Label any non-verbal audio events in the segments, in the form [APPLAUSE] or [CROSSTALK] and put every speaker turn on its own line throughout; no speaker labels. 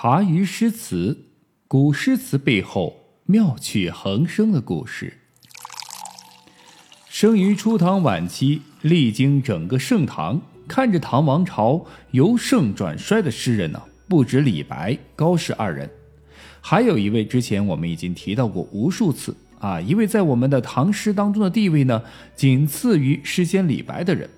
茶余诗词，古诗词背后妙趣横生的故事。生于初唐晚期，历经整个盛唐，看着唐王朝由盛转衰的诗人呢，不止李白、高适二人，还有一位之前我们已经提到过无数次啊，一位在我们的唐诗当中的地位呢，仅次于诗仙李白的人，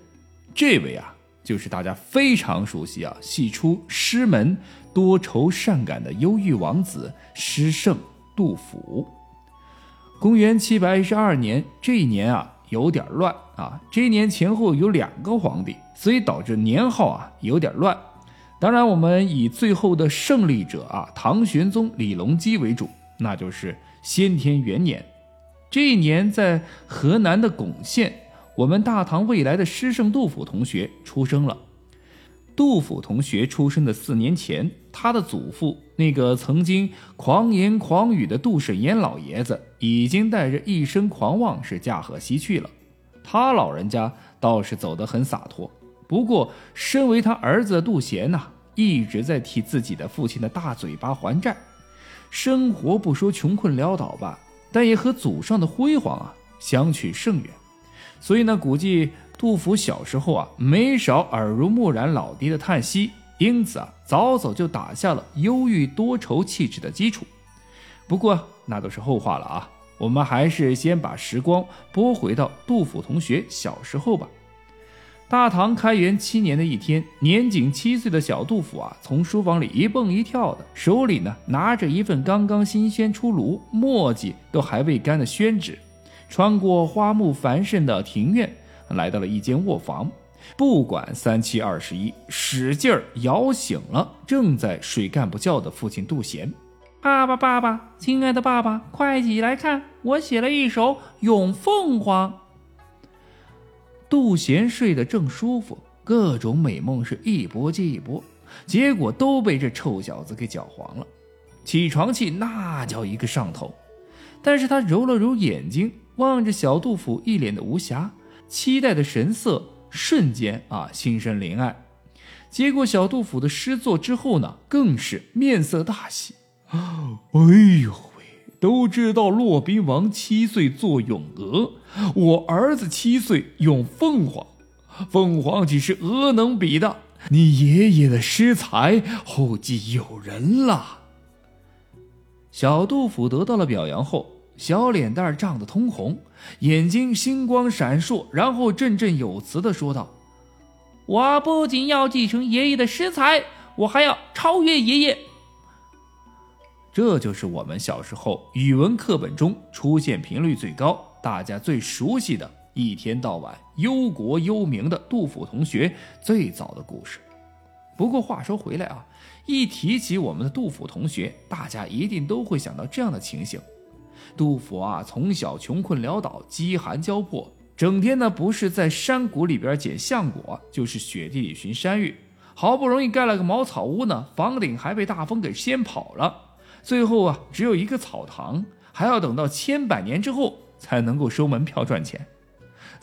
这位啊。就是大家非常熟悉啊，系出诗门多愁善感的忧郁王子诗圣杜甫。公元七百一十二年，这一年啊有点乱啊，这一年前后有两个皇帝，所以导致年号啊有点乱。当然，我们以最后的胜利者啊唐玄宗李隆基为主，那就是先天元年。这一年在河南的巩县。我们大唐未来的诗圣杜甫同学出生了。杜甫同学出生的四年前，他的祖父那个曾经狂言狂语的杜审言老爷子，已经带着一身狂妄是驾鹤西去了。他老人家倒是走得很洒脱，不过身为他儿子的杜贤呐，一直在替自己的父亲的大嘴巴还债，生活不说穷困潦倒吧，但也和祖上的辉煌啊相去甚远。所以呢，估计杜甫小时候啊，没少耳濡目染老爹的叹息，因此啊，早早就打下了忧郁多愁气质的基础。不过那都是后话了啊，我们还是先把时光拨回到杜甫同学小时候吧。大唐开元七年的一天，年仅七岁的小杜甫啊，从书房里一蹦一跳的，手里呢拿着一份刚刚新鲜出炉、墨迹都还未干的宣纸。穿过花木繁盛的庭院，来到了一间卧房，不管三七二十一，使劲儿摇醒了正在睡干不觉的父亲杜贤。
爸爸，爸爸，亲爱的爸爸，快起来看，我写了一首《咏凤凰》。
杜贤睡得正舒服，各种美梦是一波接一波，结果都被这臭小子给搅黄了，起床气那叫一个上头。但是他揉了揉眼睛。望着小杜甫一脸的无暇、期待的神色，瞬间啊，心生怜爱。接过小杜甫的诗作之后呢，更是面色大喜。哎呦喂，都知道骆宾王七岁作咏鹅，我儿子七岁咏凤凰，凤凰岂是鹅能比的？你爷爷的诗才后继有人了。小杜甫得到了表扬后。小脸蛋涨得通红，眼睛星光闪烁，然后振振有词地说道：“
我不仅要继承爷爷的诗才，我还要超越爷爷。”
这就是我们小时候语文课本中出现频率最高、大家最熟悉的一天到晚忧国忧民的杜甫同学最早的故事。不过话说回来啊，一提起我们的杜甫同学，大家一定都会想到这样的情形。杜甫啊，从小穷困潦倒，饥寒交迫，整天呢不是在山谷里边捡橡果，就是雪地里寻山芋。好不容易盖了个茅草屋呢，房顶还被大风给掀跑了。最后啊，只有一个草堂，还要等到千百年之后才能够收门票赚钱。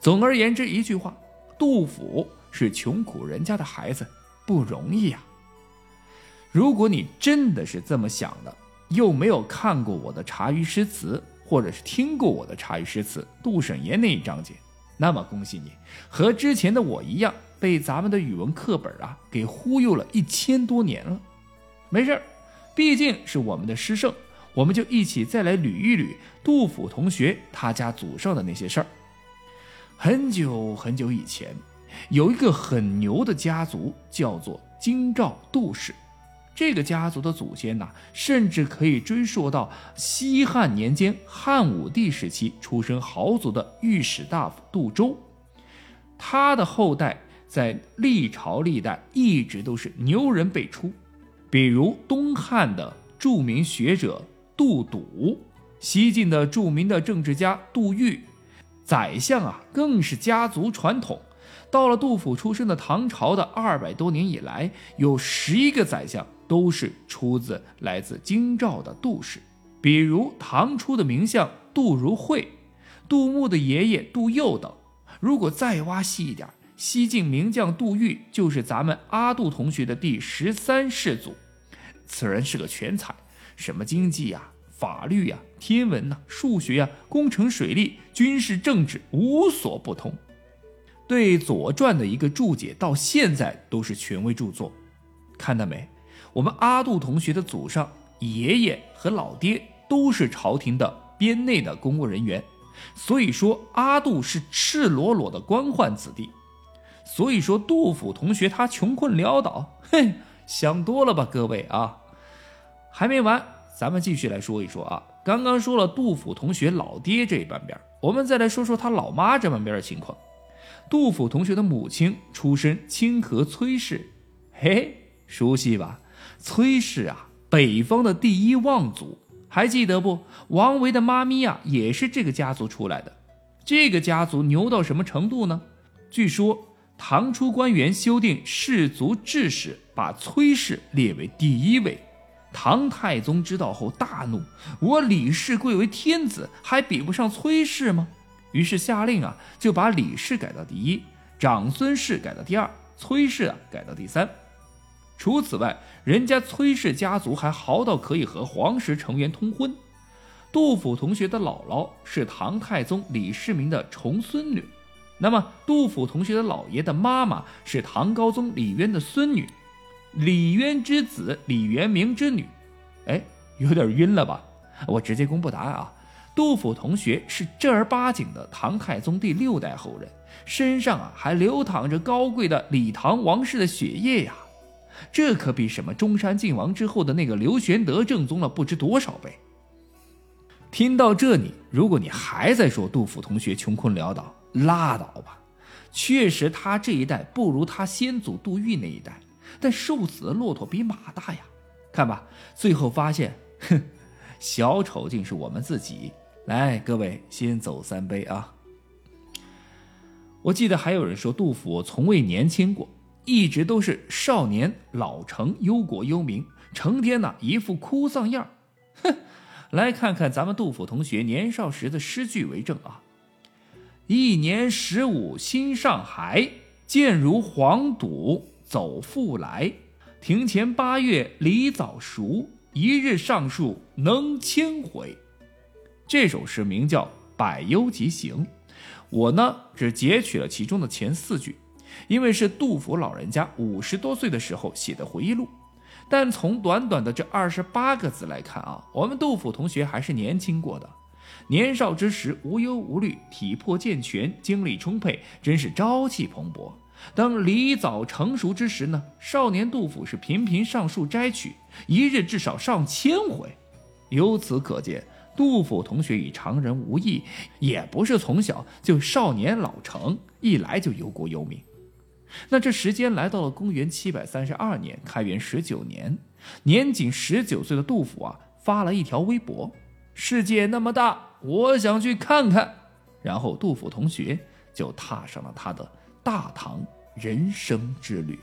总而言之，一句话，杜甫是穷苦人家的孩子，不容易呀。如果你真的是这么想的。又没有看过我的茶余诗词，或者是听过我的茶余诗词杜审言那一章节，那么恭喜你，和之前的我一样，被咱们的语文课本啊给忽悠了一千多年了。没事儿，毕竟是我们的诗圣，我们就一起再来捋一捋杜甫同学他家祖上的那些事儿。很久很久以前，有一个很牛的家族，叫做京兆杜氏。这个家族的祖先呐，甚至可以追溯到西汉年间汉武帝时期出身豪族的御史大夫杜周。他的后代在历朝历代一直都是牛人辈出，比如东汉的著名学者杜笃，西晋的著名的政治家杜预，宰相啊更是家族传统。到了杜甫出生的唐朝的二百多年以来，有十一个宰相。都是出自来自京兆的杜氏，比如唐初的名相杜如晦、杜牧的爷爷杜佑等。如果再挖细一点，西晋名将杜预就是咱们阿杜同学的第十三世祖。此人是个全才，什么经济呀、法律呀、天文呐、数学呀、工程水利、军事政治无所不通。对《左传》的一个注解，到现在都是权威著作。看到没？我们阿杜同学的祖上爷爷和老爹都是朝廷的编内的公务人员，所以说阿杜是赤裸裸的官宦子弟。所以说杜甫同学他穷困潦倒，嘿，想多了吧，各位啊！还没完，咱们继续来说一说啊。刚刚说了杜甫同学老爹这一半边，我们再来说说他老妈这半边的情况。杜甫同学的母亲出身清河崔氏，嘿，熟悉吧？崔氏啊，北方的第一望族，还记得不？王维的妈咪呀，也是这个家族出来的。这个家族牛到什么程度呢？据说唐初官员修订氏族志时，把崔氏列为第一位。唐太宗知道后大怒：“我李氏贵为天子，还比不上崔氏吗？”于是下令啊，就把李氏改到第一，长孙氏改到第二，崔氏啊改到第三。除此外，人家崔氏家族还豪到可以和皇室成员通婚。杜甫同学的姥姥是唐太宗李世民的重孙女，那么杜甫同学的姥爷的妈妈是唐高宗李渊的孙女，李渊之子李元明之女。哎，有点晕了吧？我直接公布答案啊！杜甫同学是正儿八经的唐太宗第六代后人，身上啊还流淌着高贵的李唐王室的血液呀！这可比什么中山靖王之后的那个刘玄德正宗了不知多少倍。听到这里，如果你还在说杜甫同学穷困潦倒，拉倒吧。确实，他这一代不如他先祖杜预那一代，但瘦死的骆驼比马大呀。看吧，最后发现，哼，小丑竟是我们自己。来，各位先走三杯啊。我记得还有人说杜甫从未年轻过。一直都是少年老成忧国忧民，成天呢一副哭丧样 [LAUGHS] 哼，来看看咱们杜甫同学年少时的诗句为证啊。一年十五心上孩，见如黄堵走复来。庭前八月梨枣熟，一日上树能千回。这首诗名叫《百忧集行》，我呢只截取了其中的前四句。因为是杜甫老人家五十多岁的时候写的回忆录，但从短短的这二十八个字来看啊，我们杜甫同学还是年轻过的。年少之时无忧无虑，体魄健全，精力充沛，真是朝气蓬勃。当梨枣成熟之时呢，少年杜甫是频频上树摘取，一日至少上千回。由此可见，杜甫同学与常人无异，也不是从小就少年老成，一来就忧国忧民。那这时间来到了公元七百三十二年，开元十九年，年仅十九岁的杜甫啊，发了一条微博：“世界那么大，我想去看看。”然后杜甫同学就踏上了他的大唐人生之旅。